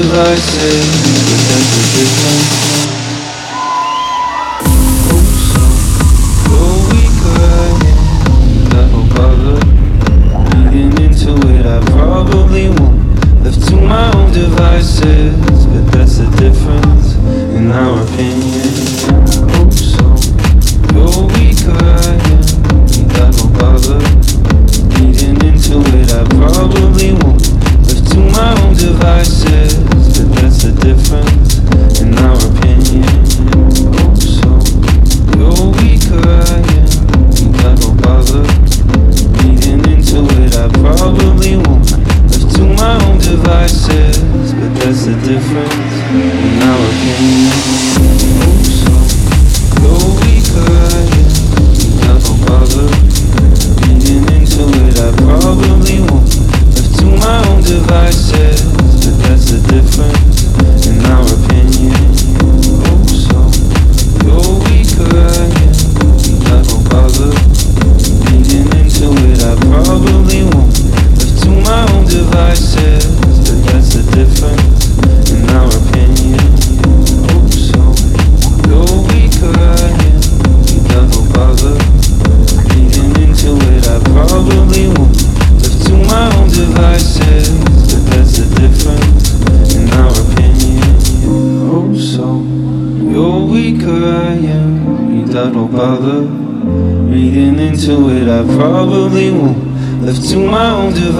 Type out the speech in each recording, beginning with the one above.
my own devices,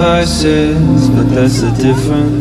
own devices, but that's the difference.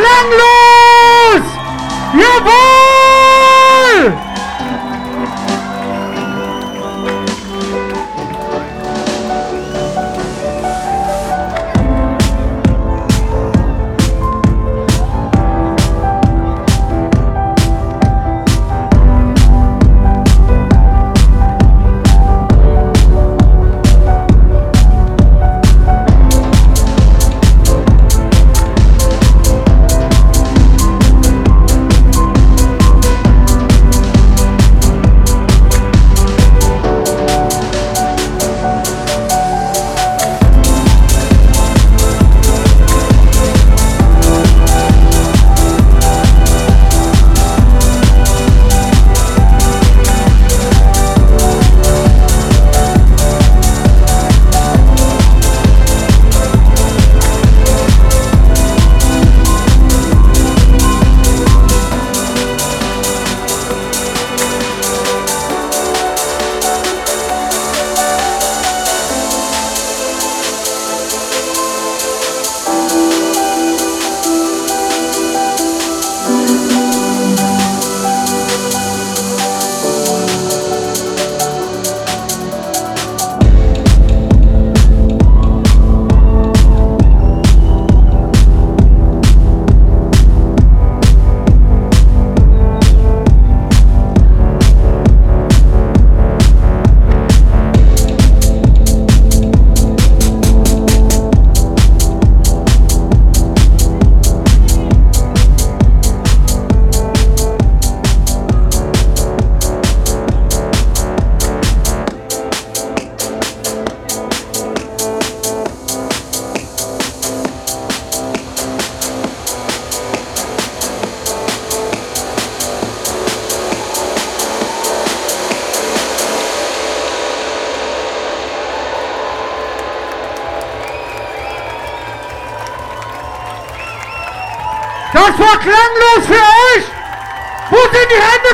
¡Lenglo!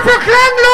Wo